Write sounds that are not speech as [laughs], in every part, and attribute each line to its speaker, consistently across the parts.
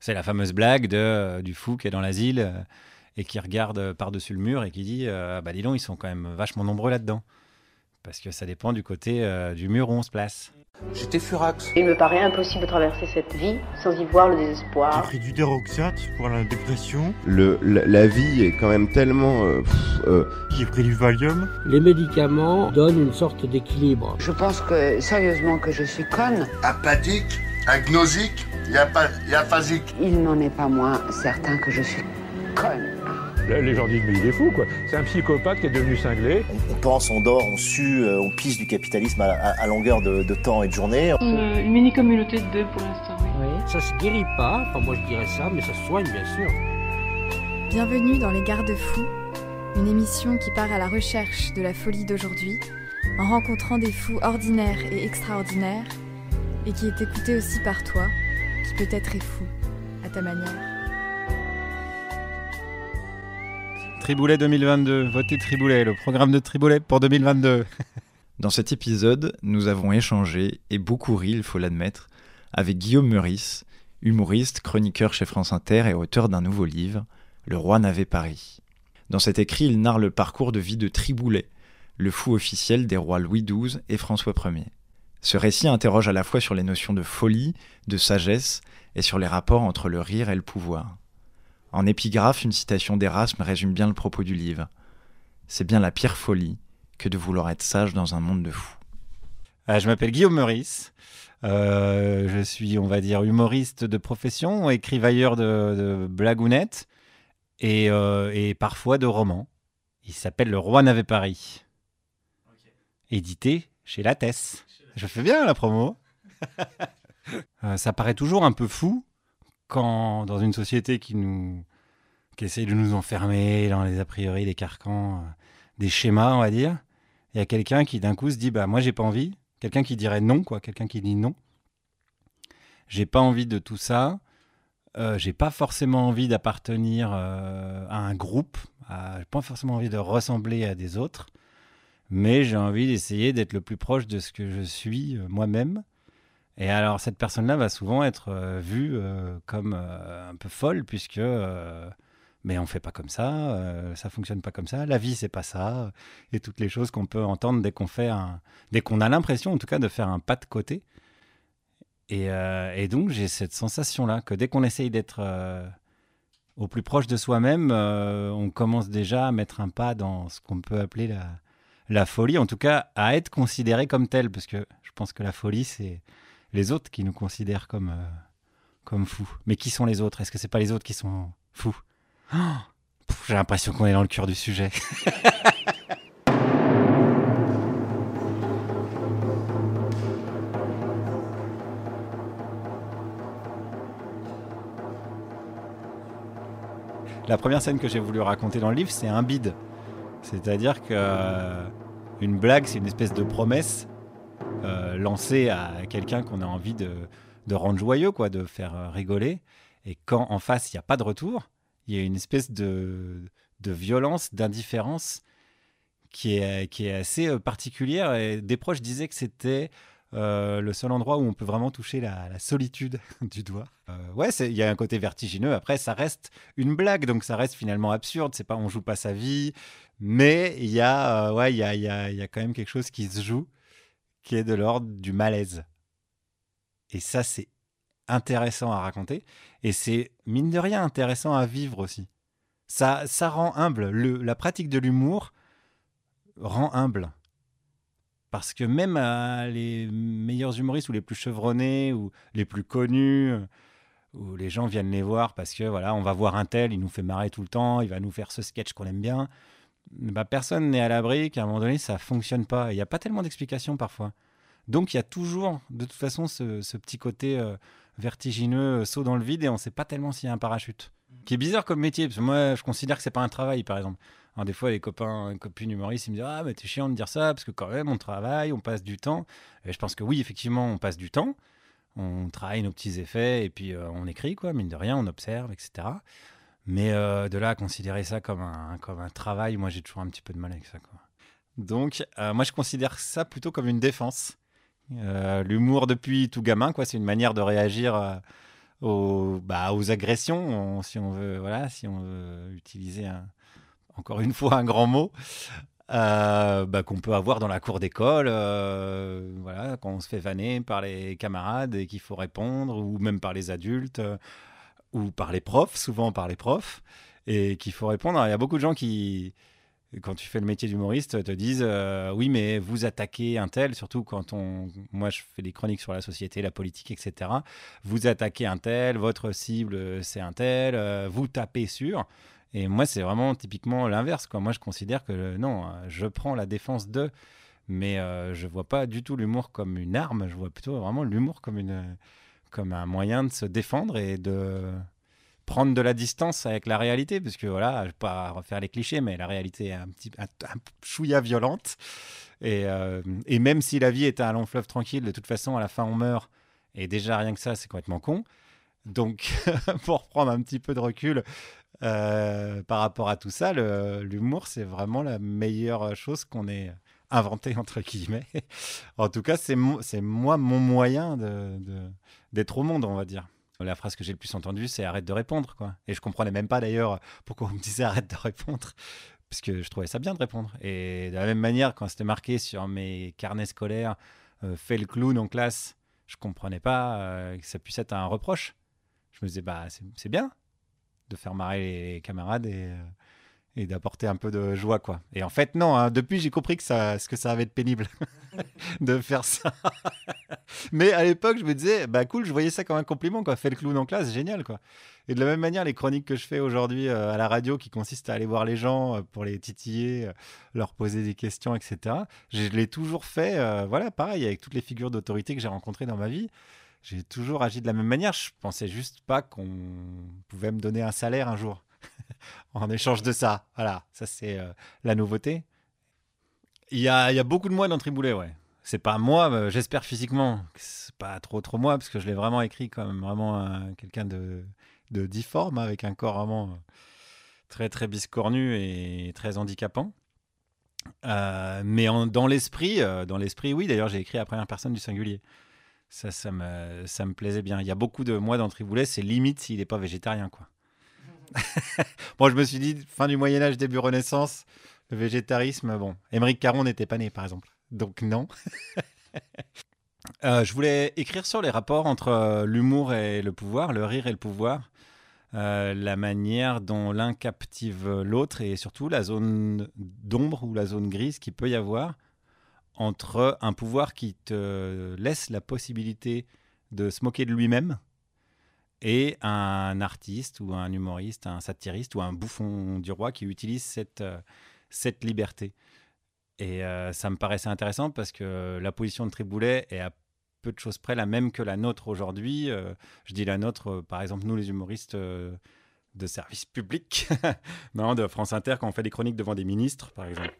Speaker 1: C'est la fameuse blague de, euh, du fou qui est dans l'asile euh, et qui regarde par-dessus le mur et qui dit euh, Bah, dis donc, ils sont quand même vachement nombreux là-dedans. Parce que ça dépend du côté euh, du mur où on se place.
Speaker 2: J'étais furax.
Speaker 3: Il me paraît impossible de traverser cette vie sans y voir le
Speaker 4: J'ai
Speaker 3: désespoir.
Speaker 4: pris du déroxate pour la dépression.
Speaker 5: Le, la, la vie est quand même tellement... euh, euh,
Speaker 4: J'ai pris du Valium.
Speaker 6: Les médicaments donnent une sorte d'équilibre.
Speaker 7: Je pense que, sérieusement, que je suis conne.
Speaker 8: apathique, agnosique et et aphasique.
Speaker 7: Il n'en est pas moins certain que je suis conne.
Speaker 9: Les gens disent mais il est fou quoi. C'est un psychopathe qui est devenu cinglé.
Speaker 10: On pense, on dort, on sue, euh, on pisse du capitalisme à, à- à longueur de, de temps et de journée.
Speaker 11: Une, une mini-communauté de deux pour l'instant, oui.
Speaker 6: Oui. Ça se guérit pas, enfin moi je dirais ça, mais ça se soigne bien sûr.
Speaker 12: Bienvenue dans Les Garde-Fous, une émission qui part à la recherche de la folie d'aujourd'hui, en rencontrant des fous ordinaires et extraordinaires, et qui est écoutée aussi par toi, qui peut-être est fou, à ta manière.
Speaker 1: Triboulet 2022, votez Triboulet, le programme de Triboulet pour 2022. [laughs]
Speaker 13: Dans cet épisode, nous avons échangé, et beaucoup ri, il faut l'admettre, avec Guillaume Meurice, humoriste, chroniqueur chez France Inter et auteur d'un nouveau livre, Le roi n'avait Paris. Dans cet écrit, il narre le parcours de vie de Triboulet, le fou officiel des rois Louis XII et François Ier. Ce récit interroge à la fois sur les notions de folie, de sagesse, et sur les rapports entre le rire et le pouvoir. En épigraphe, une citation d'Erasme résume bien le propos du livre. C'est bien la pire folie que de vouloir être sage dans un monde de fous.
Speaker 1: Euh, je m'appelle Guillaume Meurice. Euh, je suis, on va dire, humoriste de profession, écrivailleur de, de blagounettes et, euh, et parfois de romans. Il s'appelle Le Roi n'avait Paris. Édité chez Lattès. Je fais bien la promo. [laughs] Euh, ça paraît toujours un peu fou quand, dans une société qui nous qui essaye de nous enfermer dans les a priori, des carcans, euh, des schémas, on va dire, il y a quelqu'un qui d'un coup se dit bah moi j'ai pas envie. Quelqu'un qui dirait non quoi. Quelqu'un qui dit non. J'ai pas envie de tout ça. Euh, j'ai pas forcément envie d'appartenir euh, à un groupe à- j'ai pas forcément envie de ressembler à des autres mais j'ai envie d'essayer d'être le plus proche de ce que je suis euh, moi-même et alors cette personne là va souvent être euh, vue euh, comme un peu folle puisque mais on fait pas comme ça, ça fonctionne pas comme ça, la vie c'est pas ça, et toutes les choses qu'on peut entendre dès qu'on fait dès qu'on a l'impression en tout cas de faire un pas de côté. Et, donc j'ai cette sensation là que dès qu'on essaye d'être au plus proche de soi-même, on commence déjà à mettre un pas dans ce qu'on peut appeler la, la folie, en tout cas à être considéré comme tel, parce que je pense que la folie c'est les autres qui nous considèrent comme euh, comme fous. Mais qui sont les autres? Est-ce que c'est pas les autres qui sont fous? [gasps] J'ai l'impression qu'on est dans le cœur du sujet. [laughs] La première scène que j'ai voulu raconter dans le livre, c'est un bide. C'est-à-dire que euh, une blague, c'est une espèce de promesse euh, lancée à quelqu'un qu'on a envie de, de rendre joyeux, quoi, de faire euh, rigoler. Et quand en face, il n'y a pas de retour, il y a une espèce de, de violence, d'indifférence qui est, qui est assez euh, particulière. Et des proches disaient que c'était euh, le seul endroit où on peut vraiment toucher la, solitude [laughs] du doigt. Euh, ouais, il y a un côté vertigineux. Après, ça reste une blague, donc ça reste finalement absurde. C'est pas, on joue pas sa vie, mais il y a, euh, ouais, il y a, y a quand même quelque chose qui se joue, qui est de l'ordre du malaise. Et ça, c'est intéressant à raconter, et c'est mine de rien intéressant à vivre aussi. Ça, ça rend humble. Le- la pratique de l'humour rend humble. Parce que même les meilleurs humoristes ou les plus chevronnés ou les plus connus, euh, où les gens viennent les voir parce que voilà, on va voir un tel, il nous fait marrer tout le temps, il va nous faire ce sketch qu'on aime bien. Bah, personne n'est à l'abri qu'à un moment donné, ça fonctionne pas. Il n'y a pas tellement d'explications parfois. Donc il y a toujours, de toute façon, ce, ce petit côté euh, vertigineux, euh, saut dans le vide, et on ne sait pas tellement s'il y a un parachute. Qui est bizarre comme métier, parce que moi, je considère que c'est pas un travail, par exemple. Alors, des fois, les copains, copines humoristes, ils me disent Ah, mais t'es chiant de dire ça, parce que quand même, on travaille, on passe du temps. Je pense que oui, effectivement, on passe du temps. On travaille nos petits effets, et puis euh, on écrit, quoi, mine de rien, on observe, etc. Mais euh, de là à considérer ça comme un, comme un travail, moi, j'ai toujours un petit peu de mal avec ça. Donc, euh, moi, je considère ça plutôt comme une défense. L'humour depuis tout gamin, quoi, c'est une manière de réagir aux, bah, aux agressions, on- si on veut, voilà, si on veut utiliser un- encore une fois un grand mot, euh, bah, qu'on peut avoir dans la cour d'école, euh, voilà, quand on se fait vanner par les camarades et qu'il faut répondre, ou même par les adultes, euh, ou par les profs, souvent par les profs, et qu'il faut répondre. Il y a beaucoup de gens qui, quand tu fais le métier d'humoriste, te disent euh, oui, mais vous attaquez un tel, surtout quand on, moi je fais des chroniques sur la société, la politique, etc. Vous attaquez un tel, votre cible c'est un tel, vous tapez sur. Et moi, c'est vraiment typiquement l'inverse. Quoi. Moi, je considère que euh, non, euh, je prends la défense de, mais euh, je vois pas du tout l'humour comme une arme. Je vois plutôt vraiment l'humour comme une, comme un moyen de se défendre et de prendre de la distance avec la réalité, parce que voilà, je vais pas refaire les clichés, mais la réalité est un petit un, un chouïa violente. Et, euh, et même si la vie est un long fleuve tranquille, de toute façon, à la fin, on meurt. Et déjà, rien que ça, c'est complètement con. Donc, [laughs] pour prendre un petit peu de recul euh, par rapport à tout ça, l'humour, c'est vraiment la meilleure chose qu'on ait inventé, entre guillemets. [laughs] en tout cas, c'est mo- c'est moi mon moyen d'être au monde, on va dire. La phrase que j'ai le plus entendue, c'est arrête de répondre. Quoi. Et je comprenais même pas d'ailleurs pourquoi on me disait arrête de répondre. [laughs] Parce que je trouvais ça bien de répondre. Et de la même manière, quand c'était marqué sur mes carnets scolaires, euh, fais le clown en classe, je comprenais pas euh, que ça puisse être un reproche. Je me disais, bah, c'est bien de faire marrer les camarades et, euh, et d'apporter un peu de joie, quoi. Et en fait, non, hein, depuis, j'ai compris que ça, ce que ça avait être pénible [laughs] de faire ça. [laughs] Mais à l'époque, je me disais, bah cool, je voyais ça comme un compliment, quoi. Fais le clown en classe, génial, quoi. Et de la même manière, les chroniques que je fais aujourd'hui euh, à la radio, qui consistent à aller voir les gens euh, pour les titiller, leur poser des questions, etc., je l'ai toujours fait, voilà, pareil, avec toutes les figures d'autorité que j'ai rencontrées dans ma vie. J'ai toujours agi de la même manière. Je pensais juste pas qu'on pouvait me donner un salaire un jour [laughs] en échange de ça. Voilà, ça c'est euh, la nouveauté. Il y a, beaucoup de moi dans Triboulet, ouais. C'est pas moi, euh, j'espère physiquement. que C'est pas trop trop moi, parce que je l'ai vraiment écrit comme vraiment euh, quelqu'un de, de difforme, hein, avec un corps vraiment très très biscornu et très handicapant. Mais dans l'esprit, dans l'esprit, oui. D'ailleurs, j'ai écrit à la première personne du singulier. Ça, ça me, ça me plaisait bien. Il y a beaucoup de moi dans Triboulet, c'est limite s'il n'est pas végétarien, quoi. [laughs] bon, je me suis dit, fin du Moyen Âge, début Renaissance, le végétarisme, bon, Émeric Caron n'était pas né, par exemple. Donc non. [laughs] Euh, je voulais écrire sur les rapports entre euh, l'humour et le pouvoir, le rire et le pouvoir, euh, la manière dont l'un captive l'autre et surtout la zone d'ombre ou la zone grise qu'il peut y avoir entre un pouvoir qui te laisse la possibilité de se moquer de lui-même et un artiste ou un humoriste, un satiriste ou un bouffon du roi qui utilise cette, euh, liberté. Et euh, ça me paraissait intéressant parce que la position de Triboulet est à peu de choses près la même que la nôtre aujourd'hui. Euh, je dis la nôtre, par exemple, nous les humoristes de service public, [laughs] non, de France Inter, quand on fait des chroniques devant des ministres, par exemple.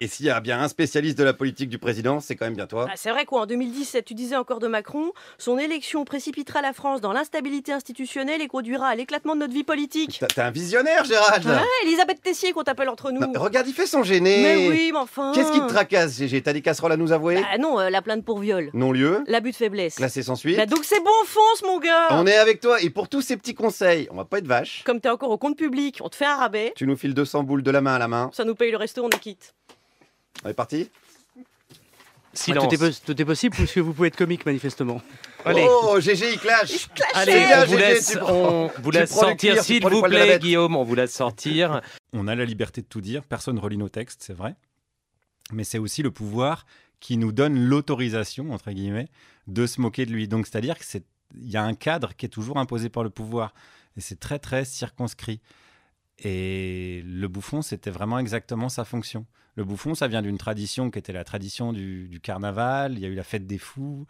Speaker 1: Et s'il y a bien un spécialiste de la politique du président, c'est quand même bien toi.
Speaker 2: Ah, c'est vrai quoi, en 2017, tu disais encore de Macron, son élection précipitera la France dans l'instabilité institutionnelle et conduira à l'éclatement de notre vie politique.
Speaker 5: T'es un visionnaire, Gérald
Speaker 2: Ouais, Elisabeth Tessier qu'on t'appelle entre nous.
Speaker 5: Bah, Regarde, il fait son gêné
Speaker 2: Mais oui, mais enfin.
Speaker 5: Qu'est-ce qui te tracasse, Gégé? T'as des casseroles à nous avouer?
Speaker 2: Ah non, euh, la plainte pour viol.
Speaker 5: Non-lieu
Speaker 2: L'abus de faiblesse.
Speaker 5: Classé sans suite
Speaker 2: Bah donc c'est bon, fonce mon gars
Speaker 5: On est avec toi, et pour tous ces petits conseils, on va pas être vache.
Speaker 2: Comme t'es encore au compte public, on te fait un rabais,
Speaker 5: Tu nous files 200 boules de la main à la main.
Speaker 2: ça nous paye le resto, on est quitte.
Speaker 5: On est parti?
Speaker 14: Silence. tout, est pos- tout est possible puisque vous pouvez être comique manifestement. [laughs]
Speaker 5: Oh, Gégé, il clash
Speaker 14: Allez, on vous laisse, on vous laisse sortir, s'il vous plaît. Guillaume, on vous laisse sortir.
Speaker 1: On a la liberté de tout dire, personne ne relit nos textes, c'est vrai. Mais c'est aussi le pouvoir qui nous donne l'autorisation, entre guillemets, de se moquer de lui. Donc, c'est-à-dire qu'il y a un cadre qui est toujours imposé par le pouvoir. Et c'est très, très circonscrit. Et le bouffon, c'était vraiment exactement sa fonction. Le bouffon, ça vient d'une tradition qui était la tradition du, carnaval. Il y a eu la fête des fous.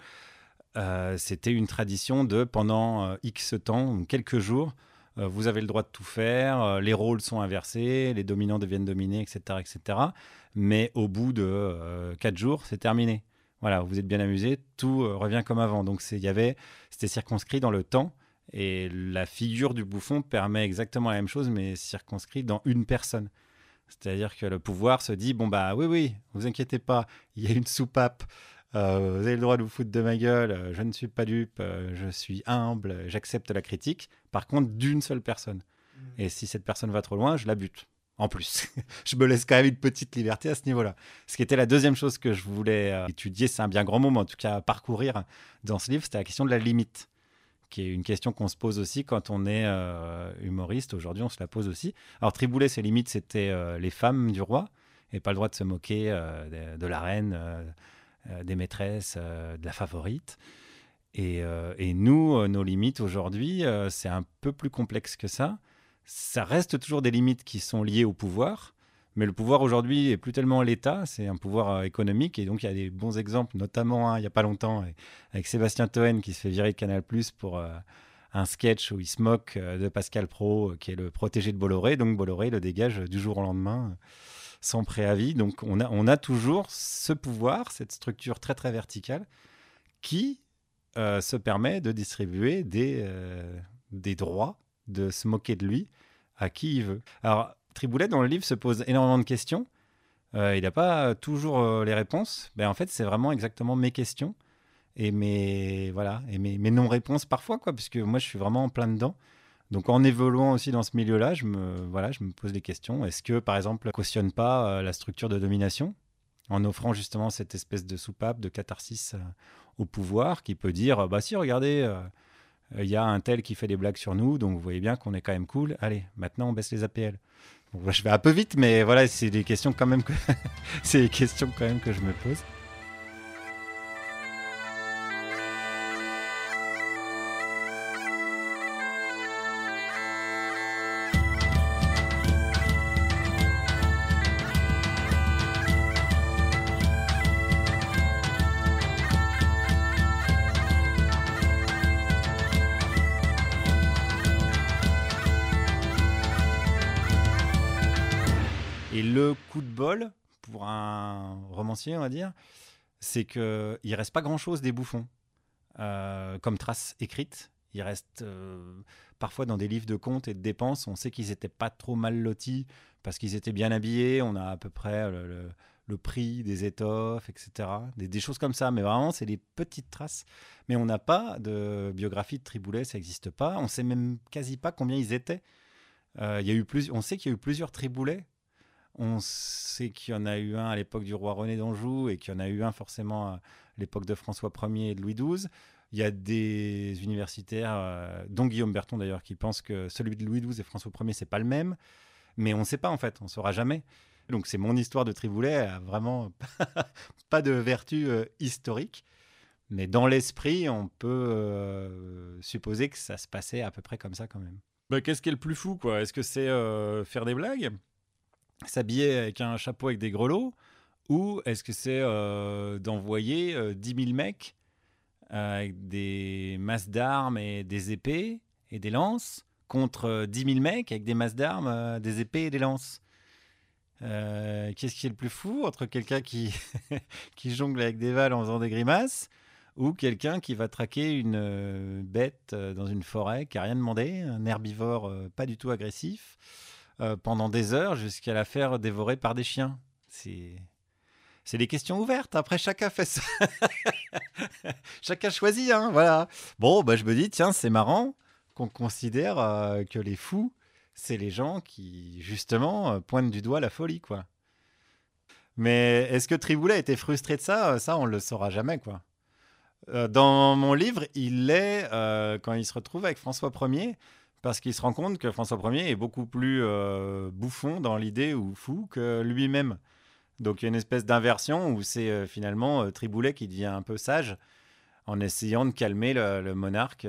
Speaker 1: Euh, c'était une tradition de pendant euh, X temps, quelques jours, euh, vous avez le droit de tout faire, les rôles sont inversés, les dominants deviennent dominés, etc. etc. Mais au bout de quatre jours, c'est terminé. Voilà, vous êtes bien amusé, tout revient comme avant. Donc c'était circonscrit dans le temps. Et la figure du bouffon permet exactement la même chose, mais circonscrit dans une personne. C'est-à-dire que le pouvoir se dit bon bah oui oui, vous inquiétez pas, il y a une soupape euh, vous avez le droit de vous foutre de ma gueule, euh, je ne suis pas dupe, euh, je suis humble, j'accepte la critique. Par contre, d'une seule personne. Mmh. Et si cette personne va trop loin, je la bute. En plus, [laughs] je me laisse quand même une petite liberté à ce niveau-là. Ce qui était la deuxième chose que je voulais étudier, c'est un bien grand mot, mais en tout cas parcourir dans ce livre, c'était la question de la limite qui est une question qu'on se pose aussi quand on est humoriste. Aujourd'hui, on se la pose aussi. Alors, Triboulet, ses limites, c'était les femmes du roi, et pas le droit de se moquer de, de, la reine, euh, des maîtresses, euh, de la favorite. Euh, et nous, nos limites aujourd'hui, c'est un peu plus complexe que ça. Ça reste toujours des limites qui sont liées au pouvoir. Mais le pouvoir aujourd'hui est plus tellement l'État, c'est un pouvoir économique. Et donc, il y a des bons exemples, notamment hein, il n'y a pas longtemps, avec Sébastien Toen qui se fait virer de Canal pour un sketch où il se moque de Pascal Pro, qui est le protégé de Bolloré. Donc, Bolloré le dégage du jour au lendemain sans préavis. Donc on a, toujours ce pouvoir, cette structure très très verticale qui euh, se permet de distribuer des, euh, des droits, de se moquer de lui à qui il veut. Alors Triboulet dans le livre se pose énormément de questions. Euh, il n'a pas toujours les réponses. Ben, en fait, c'est vraiment exactement mes questions et mes, voilà, mes, non-réponses parfois, quoi, puisque moi je suis vraiment en plein dedans. Donc en évoluant aussi dans ce milieu-là, je me, voilà, je me pose des questions. Est-ce que, par exemple, cautionne pas euh, la structure de domination en offrant justement cette espèce de soupape, de catharsis euh, au pouvoir qui peut dire, bah si, regardez, euh, il y a un tel qui fait des blagues sur nous, donc vous voyez bien qu'on est quand même cool. Allez, maintenant on baisse les APL. Je vais un peu vite, mais voilà, c'est des questions quand même que [laughs] c'est des questions quand même que je me pose. On va dire, c'est qu'il ne reste pas grand-chose des bouffons euh, comme traces écrites. Il reste euh, parfois dans des livres de comptes et de dépenses. On sait qu'ils n'étaient pas trop mal lotis parce qu'ils étaient bien habillés. On a à peu près le, prix des étoffes, etc. Des, choses comme ça. Mais vraiment, c'est des petites traces. Mais on n'a pas de biographie de Triboulet, ça n'existe pas. On sait même quasi pas combien ils étaient. Euh, y a eu plus, on sait qu'il y a eu plusieurs Triboulets on sait qu'il y en a eu un à l'époque du roi René d'Anjou et qu'il y en a eu un forcément à l'époque de François Ier et de Louis XII. Il y a des universitaires, euh, dont Guillaume Berton d'ailleurs, qui pensent que celui de Louis XII et François Ier, c'est pas le même. Mais on ne sait pas en fait, on ne saura jamais. Donc c'est mon histoire de Triboulet, vraiment [laughs] pas de vertu euh, historique. Mais dans l'esprit, on peut euh, supposer que ça se passait à peu près comme ça quand même. Bah, Qu'est-ce qui est le plus fou quoi? Est-ce que c'est faire des blagues? S'habiller avec un chapeau avec des grelots ou est-ce que c'est euh, d'envoyer euh, 10 000 mecs euh, avec des masses d'armes et des épées et des lances contre 10 000 mecs avec des masses d'armes, des épées et des lances? Qu'est-ce qui est le plus fou entre quelqu'un qui, [laughs] qui jongle avec des balles en faisant des grimaces ou quelqu'un qui va traquer une bête dans une forêt qui n'a rien demandé, un herbivore pas du tout agressif euh, pendant des heures jusqu'à la faire dévorer par des chiens. C'est c'est des questions ouvertes. Après, chacun fait ça. [laughs] chacun choisit, hein, voilà. Bon, bah, je me dis, tiens, c'est marrant qu'on considère euh, que les fous, c'est les gens qui, justement, euh, pointent du doigt la folie, quoi. Mais est-ce que Triboulet était frustré de ça? Ça, on le saura jamais, quoi. dans mon livre, il l'est quand il se retrouve avec François Ier parce qu'il se rend compte que François Ier est beaucoup plus euh, bouffon dans l'idée ou fou que lui-même. Donc il y a une espèce d'inversion où c'est euh, finalement euh, Triboulet qui devient un peu sage en essayant de calmer le, monarque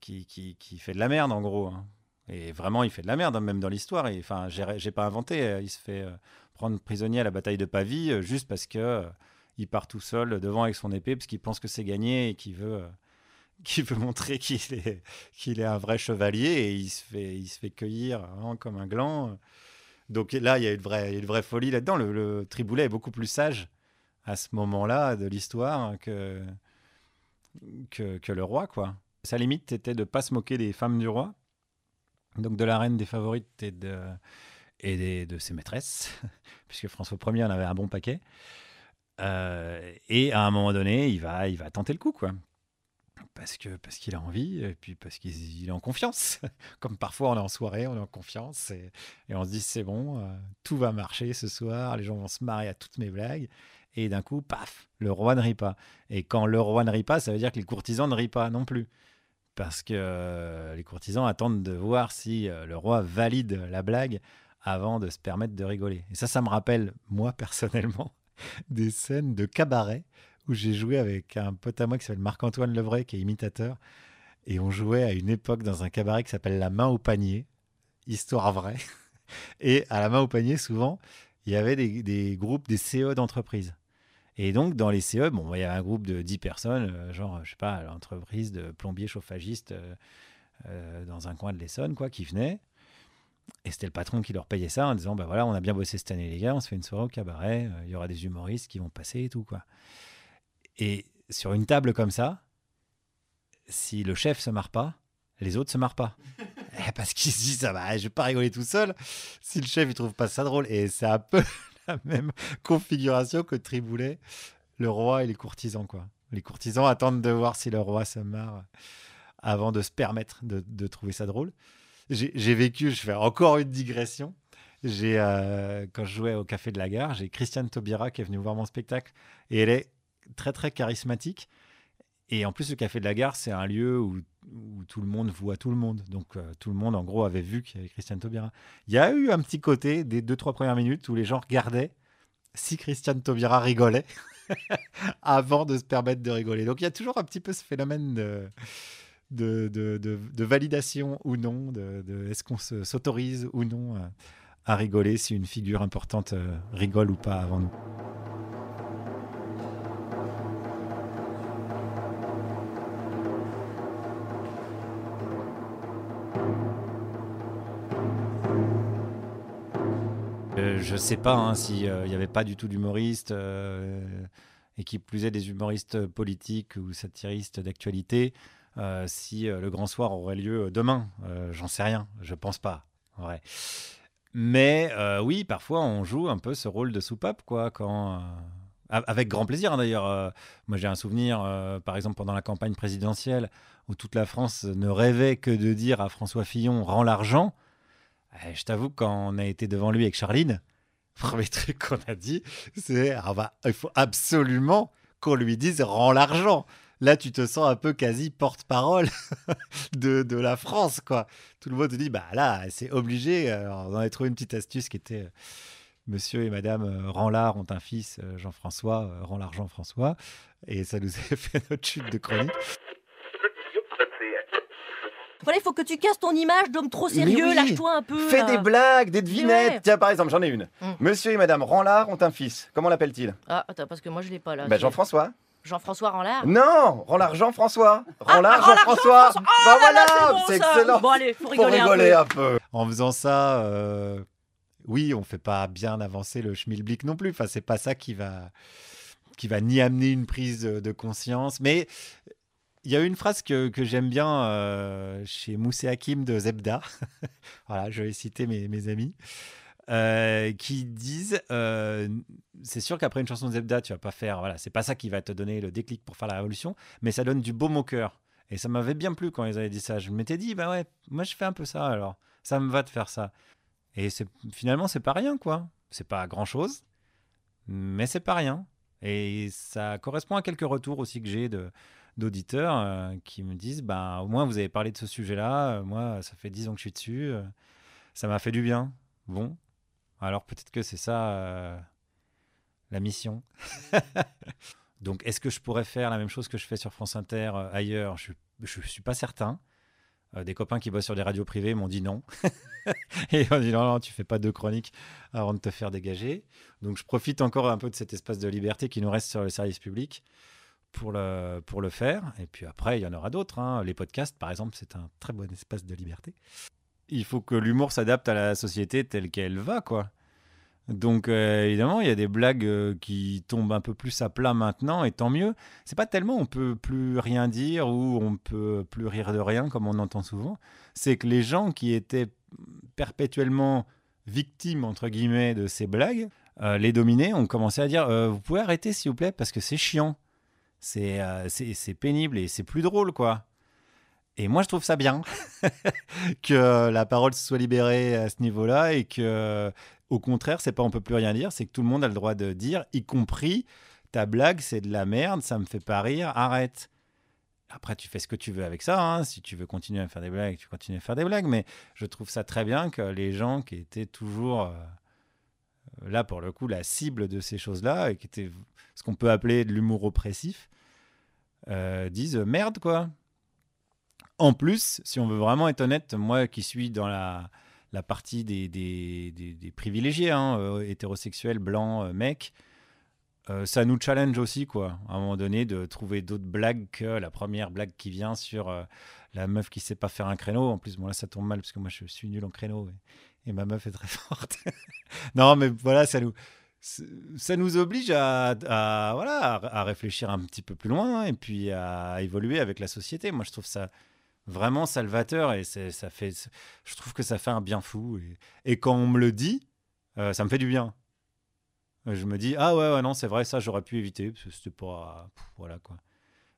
Speaker 1: qui, qui, fait de la merde en gros. Hein. Et vraiment, il fait de la merde, hein, même dans l'histoire. Enfin, j'ai pas inventé. Il se fait prendre prisonnier à la bataille de Pavie juste parce que il part tout seul devant avec son épée parce qu'il pense que c'est gagné et qu'il veut qui veut montrer qu'il est, est un vrai chevalier et il se fait, il se fait cueillir comme un gland. Donc là, il y a une vraie, une vraie folie là-dedans. Le, Triboulet est beaucoup plus sage à ce moment-là de l'histoire que, que, le roi, quoi. Sa limite était de pas se moquer des femmes du roi, donc de la reine des favorites et de, et de ses maîtresses, [laughs] puisque François Ier en avait un bon paquet. et à un moment donné, il va, il va tenter le coup, quoi parce qu'il a envie et puis parce qu'il est en confiance. [laughs] Comme parfois on est en soirée, on est en confiance et, on se dit c'est bon, euh, tout va marcher ce soir, les gens vont se marrer à toutes mes blagues. Et d'un coup, paf, le roi ne rit pas. Et quand le roi ne rit pas, ça veut dire que les courtisans ne rient pas non plus. Parce que euh, les courtisans attendent de voir si euh, le roi valide la blague avant de se permettre de rigoler. Et ça, ça me rappelle, moi [laughs] personnellement, des scènes de cabaret où j'ai joué avec un pote à moi qui s'appelle Marc-Antoine Levray, qui est imitateur. Et on jouait à une époque dans un cabaret qui s'appelle La main au panier, histoire vraie. [laughs] Et à La main au panier, souvent, il y avait des, groupes, des CE d'entreprise. Et donc, dans les CE, bon, il y avait un groupe de 10 personnes, euh, genre, je sais pas, l'entreprise de plombier chauffagiste euh, euh, dans un coin de l'Essonne, quoi, qui venait. Et c'était le patron qui leur payait ça en disant, bah voilà, on a bien bossé cette année, les gars, on se fait une soirée au cabaret, il y aura des humoristes qui vont passer et tout, quoi. Et sur une table comme ça, si le chef se marre pas, les autres se marrent pas. [laughs] Eh, parce qu'ils se disent, ça va, je vais pas rigoler tout seul si le chef il trouve pas ça drôle. Et c'est un peu [laughs] la même configuration que Triboulet, le roi et les courtisans. quoi. Les courtisans attendent de voir si le roi se marre avant de se permettre de, trouver ça drôle. J'ai vécu, je fais encore une digression. J'ai euh, quand je jouais au Café de la Gare, j'ai Christiane Taubira qui est venue voir mon spectacle et elle est très très charismatique. Et en plus, le Café de la Gare, c'est un lieu où, tout le monde voit tout le monde. Donc, euh, tout le monde, en gros, avait vu qu'il y avait Christiane Taubira. Il y a eu un petit côté des deux, trois premières minutes où les gens regardaient si Christiane Taubira rigolait [laughs] avant de se permettre de rigoler. Donc, il y a toujours un petit peu ce phénomène de, de, de, validation ou non, de, est-ce qu'on s'autorise ou non à, rigoler si une figure importante euh, rigole ou pas avant nous. Je sais pas hein, s'il euh, n'y avait pas du tout d'humoristes, euh, et qui plus est des humoristes politiques ou satiristes d'actualité, euh, si le grand soir aurait lieu demain. J'en sais rien, je pense pas. Mais oui, parfois on joue un peu ce rôle de soupape, quoi, quand. avec grand plaisir hein, d'ailleurs. moi j'ai un souvenir, par exemple pendant la campagne présidentielle, où toute la France ne rêvait que de dire à François Fillon rends l'argent. Eh, je t'avoue, quand on a été devant lui avec Charline, [laughs] premier truc qu'on a dit, c'est ah bah, il faut absolument qu'on lui dise rends l'argent. Là, tu te sens un peu quasi porte-parole [laughs] de, la France, quoi. Tout le monde te dit, bah là, c'est obligé. Alors, on avait trouvé une petite astuce qui était euh, Monsieur et Madame euh, Ranlard ont un fils, euh, Jean-François, rend l'argent François. Et ça nous [laughs] a fait notre chute de chronique.
Speaker 2: Voilà, il faut que tu casses ton image d'homme trop sérieux, lâche-toi un peu.
Speaker 5: Fais des blagues, des devinettes. Tiens, par exemple, j'en ai une. Mm. Monsieur et Madame Ranlard ont un fils. Comment l'appelle-t-il
Speaker 2: Ah, attends, parce que moi je l'ai pas là.
Speaker 5: Ben, Jean-François.
Speaker 2: Jean-François Ranlard?
Speaker 5: Non Ranlard Jean-François ah, Ranlard Jean-François Bah voilà C'est excellent
Speaker 2: Bon allez, faut rigoler, un, peu.
Speaker 1: En faisant ça, euh, oui, on fait pas bien avancer le schmilblick non plus. Enfin, c'est pas ça qui va qui va ni amener une prise de conscience. Mais il y a une phrase que, que j'aime bien euh, chez Moussé Hakim de Zebda. [laughs] voilà, je vais citer mes, mes amis. Euh, qui disent euh, c'est sûr qu'après une chanson de Zebda, tu vas pas faire. Voilà, c'est pas ça qui va te donner le déclic pour faire la révolution, mais ça donne du baume au cœur. Et ça m'avait bien plu quand ils avaient dit ça. Je m'étais dit, bah ouais, moi je fais un peu ça alors. Ça me va de faire ça. Et finalement, c'est pas rien, quoi. C'est pas grand chose, mais c'est pas rien. Et ça correspond à quelques retours aussi que j'ai de, d'auditeurs euh, qui me disent bah, au moins vous avez parlé de ce sujet-là, euh, moi ça fait dix ans que je suis dessus, euh, ça m'a fait du bien. Bon, alors peut-être que c'est ça la mission. [laughs] Donc est-ce que je pourrais faire la même chose que je fais sur France Inter ailleurs? Je ne suis pas certain. des copains qui bossent sur des radios privées m'ont dit non. [laughs] et on dit non, non, tu fais pas deux chroniques avant de te faire dégager. Donc je profite encore un peu de cet espace de liberté qui nous reste sur le service public pour le, pour le faire. Et puis après, il y en aura d'autres. Hein. Les podcasts, par exemple, c'est un très bon espace de liberté. Il faut que l'humour s'adapte à la société telle qu'elle va, quoi. Donc euh, évidemment, il y a des blagues euh, qui tombent un peu plus à plat maintenant, et tant mieux. C'est pas tellement on peut plus rien dire ou on peut plus rire de rien comme on entend souvent. C'est que les gens qui étaient perpétuellement victimes entre guillemets de ces blagues euh, les dominés ont commencé à dire Vous pouvez arrêter, s'il vous plaît, parce que c'est chiant. C'est euh, c'est pénible et c'est plus drôle, quoi. Et moi, je trouve ça bien [laughs] que la parole se soit libérée à ce niveau-là et que, au contraire, c'est pas on peut plus rien dire, c'est que tout le monde a le droit de dire, y compris ta blague, c'est de la merde, ça me fait pas rire, arrête. Après, tu fais ce que tu veux avec ça. hein. Si tu veux continuer à faire des blagues, tu continues à faire des blagues. Mais je trouve ça très bien que les gens qui étaient toujours euh, là, pour le coup, la cible de ces choses-là, qui étaient ce qu'on peut appeler de l'humour oppressif, euh, disent merde, quoi. En plus, si on veut vraiment être honnête, moi qui suis dans la, partie des, des, des- privilégiés, hein, euh, hétérosexuels, blancs, euh, mecs, euh, ça nous challenge aussi, quoi, à un moment donné, de trouver d'autres blagues que la première blague qui vient sur euh, la meuf qui sait pas faire un créneau. En plus, bon, là, ça tombe mal parce que moi, je suis nul en créneau et, ma meuf est très [laughs] forte. non, mais voilà, ça nous, ça nous oblige à, voilà, à, réfléchir un petit peu plus loin et puis à évoluer avec la société. Moi, je trouve ça vraiment salvateur et ça fait, je trouve que ça fait un bien fou. Et, quand on me le dit, euh, ça me fait du bien. Je me dis, ah ouais, non, c'est vrai, ça, j'aurais pu éviter, c'était pas. voilà, quoi.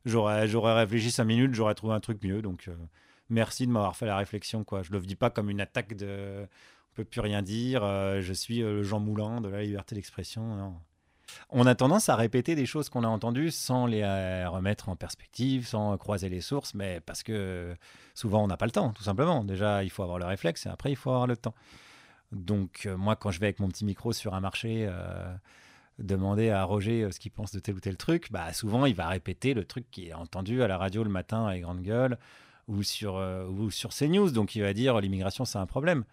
Speaker 1: J'aurais, réfléchi cinq minutes, j'aurais trouvé un truc mieux, donc euh, merci de m'avoir fait la réflexion, quoi. Je le dis pas comme une attaque de. On peut plus rien dire, euh, je suis euh, le Jean Moulin de la liberté d'expression. On a tendance à répéter des choses qu'on a entendues sans les euh, remettre en perspective, sans croiser les sources, mais parce que souvent on n'a pas le temps, tout simplement. Déjà, il faut avoir le réflexe et après, il faut avoir le temps. Donc, moi, quand je vais avec mon petit micro sur un marché, demander à Roger ce qu'il pense de tel ou tel truc, bah, souvent, il va répéter le truc qui est entendu à la radio le matin avec grande gueule ou sur, ou sur CNews. Donc, il va dire l'immigration, c'est un problème.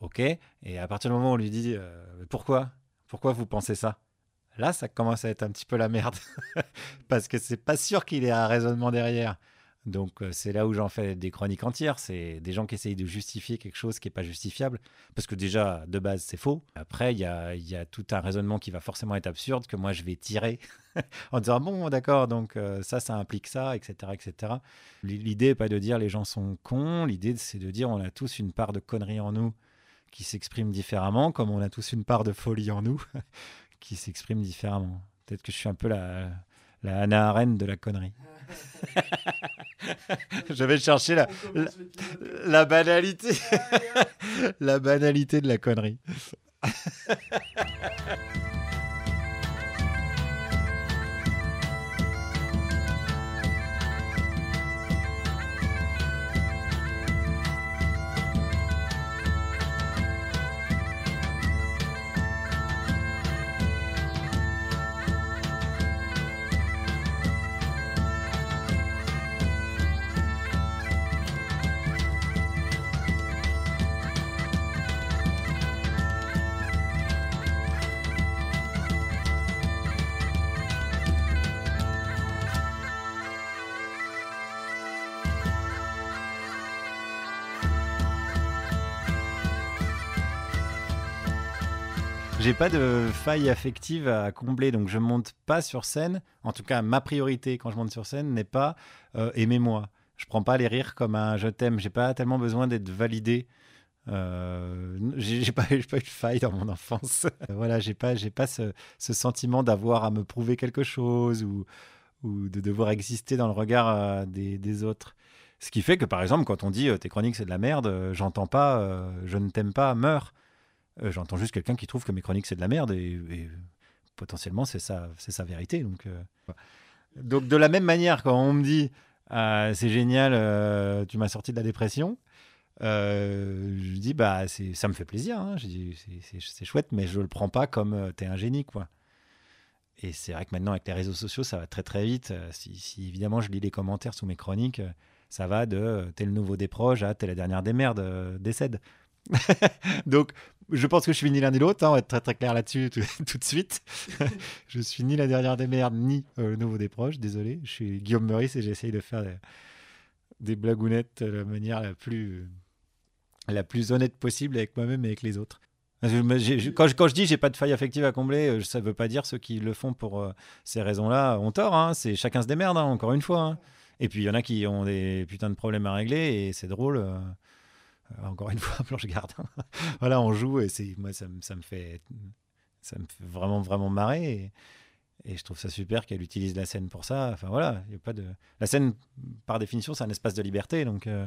Speaker 1: OK. Et à partir du moment où on lui dit euh, pourquoi? Pourquoi vous pensez ça? Là, ça commence à être un petit peu la merde. [laughs] Parce que c'est pas sûr qu'il ait un raisonnement derrière. Donc, euh, c'est là où j'en fais des chroniques entières. C'est des gens qui essayent de justifier quelque chose qui n'est pas justifiable. Parce que déjà, de base, c'est faux. Après, il y a, y a tout un raisonnement qui va forcément être absurde que moi, je vais tirer [laughs] en disant bon, d'accord, donc euh, ça, ça implique ça, etc. etc. L'idée n'est pas de dire les gens sont cons. L'idée, c'est de dire on a tous une part de connerie en nous qui s'exprime différemment, comme on a tous une part de folie en nous [laughs] qui s'exprime différemment. Peut-être que je suis un peu la, la Hannah Arendt de la connerie. [laughs] je vais chercher la, la, la banalité. [laughs] la banalité de la connerie. J'ai pas de faille affective à combler, donc je monte pas sur scène. En tout cas, ma priorité quand je monte sur scène n'est pas euh, aimez-moi. Je prends pas les rires comme un je t'aime. J'ai pas tellement besoin d'être validé. Euh, j'ai pas, [laughs] pas eu de faille dans mon enfance. [laughs] voilà, j'ai pas, pas ce, sentiment d'avoir à me prouver quelque chose ou, ou de devoir exister dans le regard euh, des, des autres. Ce qui fait que, par exemple, quand on dit euh, tes chroniques c'est de la merde, euh, j'entends pas euh, je ne t'aime pas, meurs. Euh, j'entends juste quelqu'un qui trouve que mes chroniques c'est de la merde et, potentiellement c'est sa, sa vérité. Donc, euh, donc de la même manière, quand on me dit euh, c'est génial, euh, tu m'as sorti de la dépression, je dis bah c'est, ça me fait plaisir. Hein. C'est, chouette, mais je le prends pas comme t'es un génie quoi. Et c'est vrai que maintenant avec les réseaux sociaux ça va très très vite. Si, si évidemment je lis les commentaires sous mes chroniques, ça va de t'es le nouveau des proches à t'es la dernière des merdes, décède. [laughs] Donc, je pense que je suis ni l'un ni l'autre, hein, on va être très très clair là-dessus tout, [laughs] tout de suite. [laughs] je suis ni la dernière des merdes, ni euh, le nouveau des proches, désolé. Je suis Guillaume Meurice et j'essaye de faire des, des blagounettes de la manière la plus, la plus honnête possible avec moi-même et avec les autres. Quand, je, quand je dis j'ai pas de faille affective à combler, euh, ça veut pas dire ceux qui le font pour euh, ces raisons-là ont tort. Hein, c'est chacun se démerde, hein, encore une fois. Et puis il y en a qui ont des putains de problèmes à régler et c'est drôle. euh, encore une [laughs] fois, planche garde. [laughs] voilà, on joue et c'est moi ça, ça me fait ça me vraiment, vraiment marrer. Et, je trouve ça super qu'elle utilise la scène pour ça. Enfin voilà, il y a pas de. La scène, par définition, c'est un espace de liberté. Donc, euh,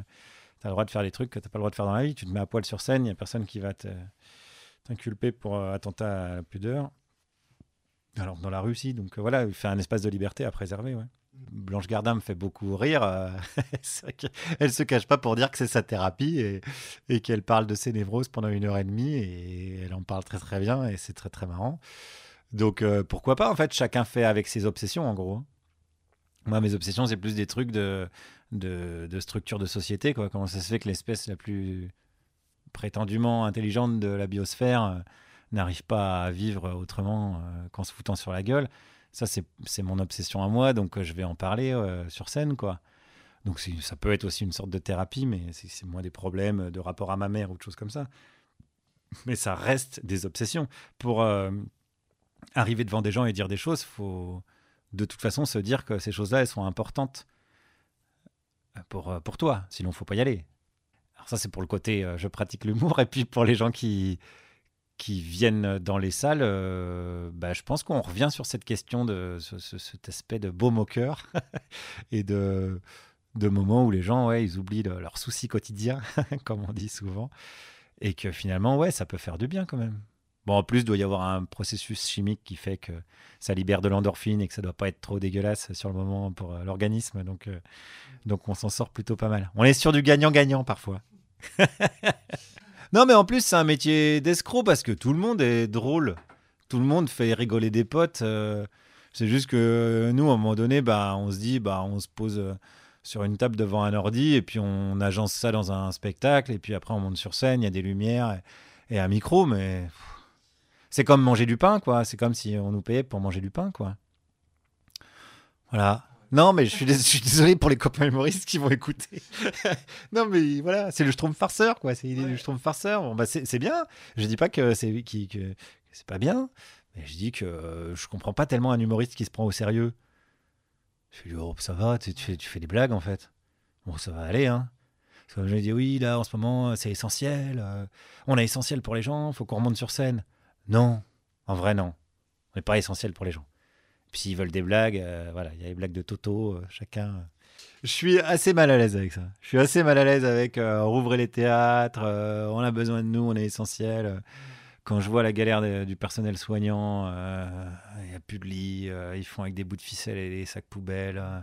Speaker 1: tu as le droit de faire des trucs que tu n'as pas le droit de faire dans la vie. Tu te mets à poil sur scène, il n'y a personne qui va t'inculper pour euh, attentat à la pudeur. Alors, dans la Russie, donc euh, voilà, il fait un espace de liberté à préserver. Ouais. Blanche Gardin me fait beaucoup rire. euh, [laughs] vrai qu'elle se cache pas pour dire que c'est sa thérapie et, qu'elle parle de ses névroses pendant une heure et demie et elle en parle très très bien et c'est très très marrant. Donc euh, pourquoi pas en fait, chacun fait avec ses obsessions en gros. Moi mes obsessions c'est plus des trucs de, de, structure de société quoi. Comment ça se fait que l'espèce la plus prétendument intelligente de la biosphère euh, n'arrive pas à vivre autrement qu'en se foutant sur la gueule? Ça c'est mon obsession à moi donc euh, je vais en parler euh, sur scène quoi. Donc ça peut être aussi une sorte de thérapie, mais c'est moins des problèmes de rapport à ma mère ou de choses comme ça. Mais ça reste des obsessions. Pour euh, arriver devant des gens et dire des choses, faut de toute façon se dire que ces choses-là, elles sont importantes pour, pour toi. Sinon, faut pas y aller. Alors ça, c'est pour le côté je pratique l'humour. [laughs] Et puis pour les gens qui, qui viennent dans les salles, euh, bah, je pense qu'on revient sur cette question de ce- ce- cet aspect de beau moqueur [laughs] et de, de moments où les gens, ouais, ils oublient le- leurs soucis quotidiens, [laughs] comme on dit souvent, et que finalement, ouais, ça peut faire du bien quand même. Bon, en plus, il doit y avoir un processus chimique qui fait que ça libère de l'endorphine et que ça doit pas être trop dégueulasse sur le moment pour euh, l'organisme. Donc, euh, donc, on s'en sort plutôt pas mal. On est sur du gagnant-gagnant parfois. [laughs] non, mais en plus, c'est un métier d'escroc parce que tout le monde est drôle. Tout le monde fait rigoler des potes. euh, c'est juste que nous, à un moment donné, bah, on se dit, bah, on se pose euh, sur une table devant un ordi et puis on agence ça dans un spectacle et puis après on monte sur scène, il y a des lumières et, un micro, mais c'est comme manger du pain, quoi. C'est comme si on nous payait pour manger du pain, quoi. Voilà. Non, mais je suis, dés- je suis désolé pour les copains humoristes qui vont écouter. [laughs] non, mais voilà, c'est le Schtroumpf farceur, quoi. C'est l'idée du Schtroumpf farceur. Bon, bah, c'est bien. Je dis pas que c'est qui que, que c'est pas bien, mais je dis que euh, je comprends pas tellement un humoriste qui se prend au sérieux. Je lui dis, oh, ça va, tu, tu fais, tu fais des blagues en fait. Bon, ça va aller, hein. Parce que je lui dis, oui, là, en ce moment, c'est essentiel. euh, on est essentiel pour les gens, faut qu'on remonte sur scène. Non, en vrai, non. On n'est pas essentiel pour les gens. Puis s'ils veulent des blagues, euh, voilà, il y a les blagues de Toto, euh, chacun. euh. Je suis assez mal à l'aise avec ça. Je suis assez mal à l'aise avec euh, rouvrez les théâtres, euh, on a besoin de nous, on est essentiel. euh. Quand je vois la galère du personnel soignant, euh, il n'y a plus de lit, euh, ils font avec des bouts de ficelle et des sacs poubelles. euh.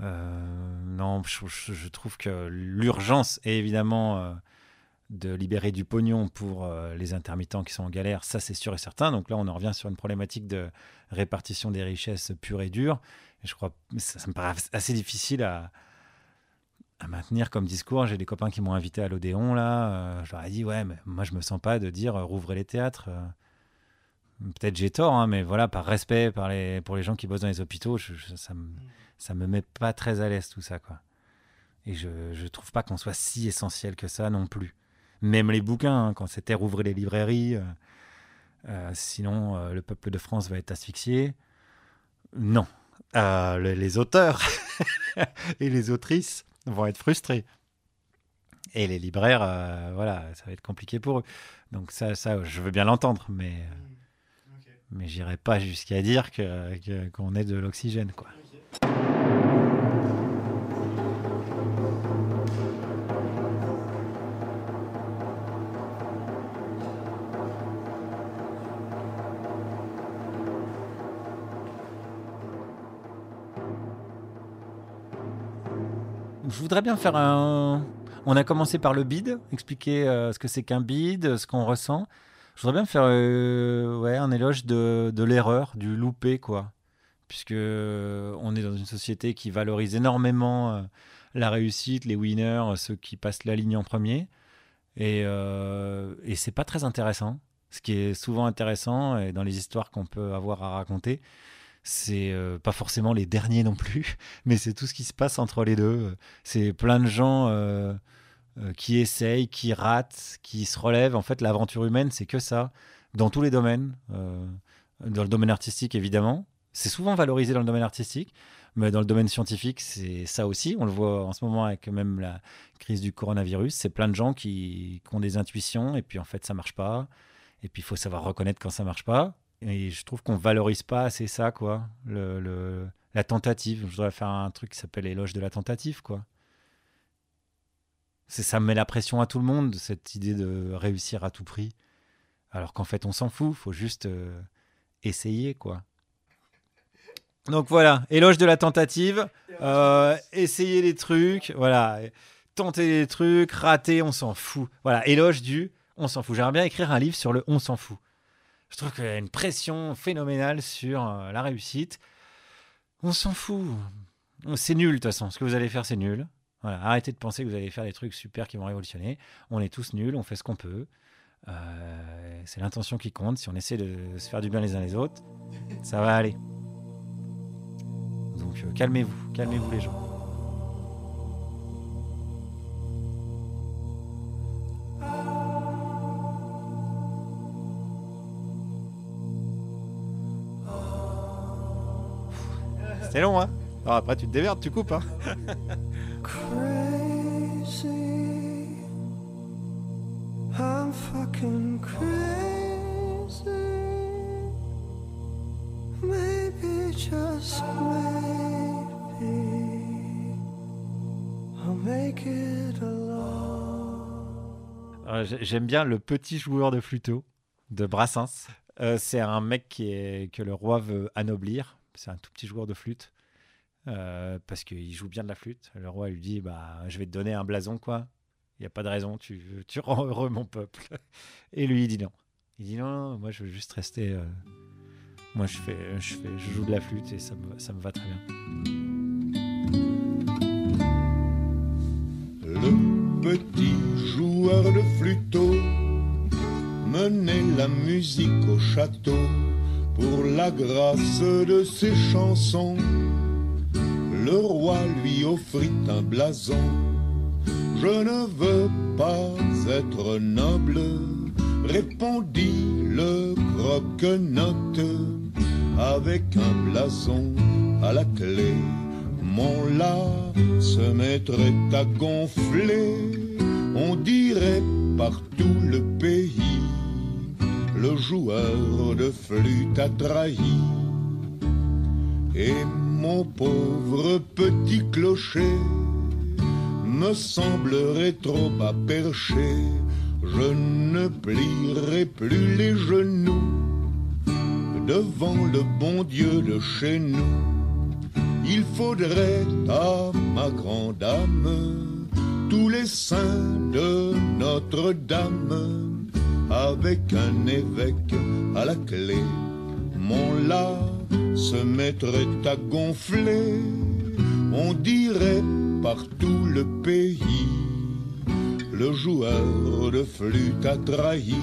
Speaker 1: Euh, non, je, trouve que l'urgence est évidemment euh, de libérer du pognon pour euh, les intermittents qui sont en galère, ça c'est sûr et certain. Donc là, on en revient sur une problématique de répartition des richesses pure et dure. Je crois ça, ça me paraît assez difficile à, maintenir comme discours. J'ai des copains qui m'ont invité à l'Odéon là. euh, je leur ai dit ouais, mais moi je me sens pas de dire euh, rouvrez les théâtres. Peut-être j'ai tort, hein, mais voilà, par respect pour les gens qui bossent dans les hôpitaux, ça, me, me met pas très à l'aise tout ça, quoi. Et je, je trouve pas qu'on soit si essentiel que ça non plus. Même les bouquins, hein, quand c'était rouvrir les librairies, euh, euh, sinon euh, le peuple de France va être asphyxié. Non. Euh, le- les auteurs [laughs] et les autrices vont être frustrés. Et les libraires, voilà, ça va être compliqué pour eux. Donc ça, ça je veux bien l'entendre, mais, euh, mais j'irai pas jusqu'à dire que- qu'on est de l'oxygène, quoi. Je voudrais bien faire un. On a commencé par le bid, expliquer euh, ce que c'est qu'un bid, ce qu'on ressent. Je voudrais bien faire euh, ouais, un éloge de, l'erreur, du loupé, quoi. Puisque euh, on est dans une société qui valorise énormément la réussite, les winners, ceux qui passent la ligne en premier. Et, et c'est pas très intéressant. Ce qui est souvent intéressant, dans les histoires qu'on peut avoir à raconter, c'est euh, pas forcément les derniers non plus, [laughs] mais c'est tout ce qui se passe entre les deux. C'est plein de gens euh, euh, qui essayent, qui ratent, qui se relèvent. En fait, l'aventure humaine, c'est que ça, dans tous les domaines. Euh, dans le domaine artistique, évidemment. C'est souvent valorisé dans le domaine artistique, mais dans le domaine scientifique, c'est ça aussi. On le voit en ce moment avec même la crise du coronavirus. C'est plein de gens qui, qui ont des intuitions, et puis en fait, ça marche pas. Et puis il faut savoir reconnaître quand ça marche pas. Et je trouve qu'on valorise pas assez ça, quoi. Le, la tentative. Je voudrais faire un truc qui s'appelle éloge de la tentative, quoi. Ça met la pression à tout le monde, cette idée de réussir à tout prix. Alors qu'en fait, on s'en fout. Faut juste euh, essayer, quoi. Donc voilà, éloge de la tentative, euh, essayer les trucs, voilà, tenter des trucs, rater, on s'en fout. Voilà, éloge du on s'en fout. J'aimerais bien écrire un livre sur le on s'en fout. Je trouve qu'il y a une pression phénoménale sur euh, la réussite. On s'en fout. C'est nul de toute façon. Ce que vous allez faire, c'est nul. Arrêtez de penser que vous allez faire des trucs super qui vont révolutionner. On est tous nuls, on fait ce qu'on peut. Euh, c'est l'intention qui compte. Si on essaie de se faire du bien les uns les autres, ça va aller. Donc euh, calmez-vous, calmez-vous les gens. C'était long, hein Alors après, tu te déverdes, tu coupes, hein crazy. I'm fucking crazy. Maybe just maybe I'll make it alone. J'aime bien le petit joueur de flûteau de Brassens. Euh, c'est un mec qui est, que le roi veut anoblir c'est un tout petit joueur de flûte. Euh, parce qu'il joue bien de la flûte. Le roi lui dit bah, Je vais te donner un blason, quoi. Il n'y a pas de raison, tu, tu [laughs] rends heureux mon peuple. Et lui, il dit non. Il dit non, moi je veux juste rester. Euh, moi je, fais, je, fais, je joue de la flûte et ça me, ça me va très bien.
Speaker 15: Le petit joueur de flûteau menait la musique au château pour la grâce de ses chansons. Le roi lui offrit un blason. Je ne veux pas être noble, répondit le croque-note, avec un blason à la clé. Mon lard se mettrait à gonfler, on dirait partout le pays le joueur de flûte a trahi. Et mon pauvre petit clocher me semblerait trop bas perché. Je ne plierai plus les genoux devant le bon Dieu de chez nous. Il faudrait à ma grande âme tous les saints de Notre-Dame avec un évêque à la clé. Mon là se mettrait à gonfler, on dirait partout le pays. Le joueur de flûte a trahi.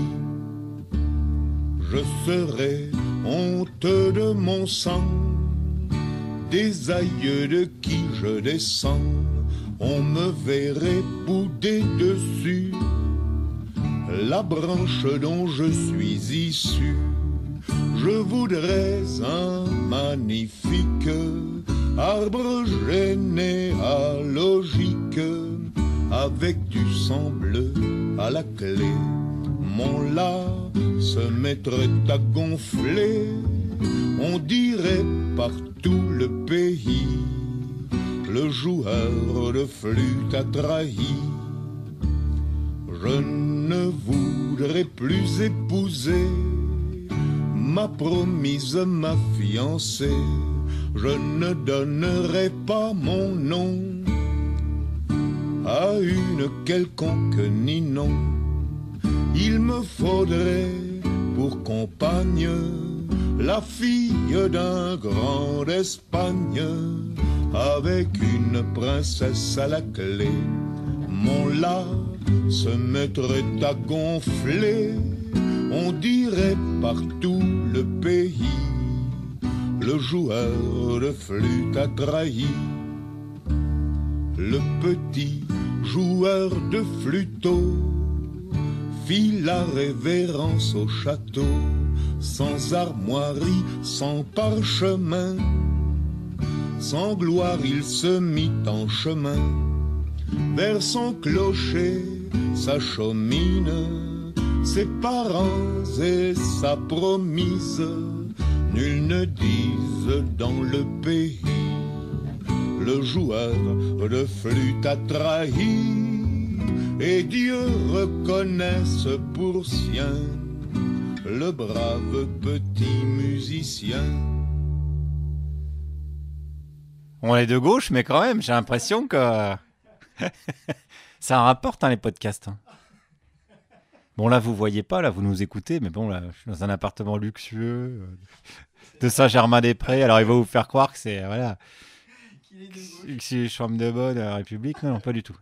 Speaker 15: Je serais honteux de mon sang, des aïeux de qui je descends. On me verrait bouder dessus la branche dont je suis issu. Je voudrais un magnifique arbre généalogique avec du sang bleu à la clé. Mon là se mettrait à gonfler, on dirait partout le pays. Le joueur de flûte a trahi. Je ne voudrais plus épouser ma promise, ma fiancée. Je ne donnerai pas mon nom à une quelconque ninon. Il me faudrait pour compagne la fille d'un grand d'Espagne avec une princesse à la clé. Mon là se mettrait à gonfler, on dirait partout le pays. Le joueur de flûte a trahi. Le petit joueur de flûteau fit la révérence au château, sans armoirie, sans parchemin. Sans gloire, il se mit en chemin vers son clocher sa chemine, ses parents et sa promise. Nul ne dise dans le pays, le joueur de flûte a trahi, et Dieu reconnaisse pour sien le brave petit musicien.
Speaker 1: On est de gauche, mais quand même, j'ai l'impression que ça rapporte hein, les podcasts. hein. Bon là, vous voyez pas, là, vous nous écoutez, mais bon là, je suis dans un appartement luxueux euh, de Saint-Germain-des-Prés. Alors il va vous faire croire que c'est voilà, que chambre de bonne à la République. Non, non, pas du tout.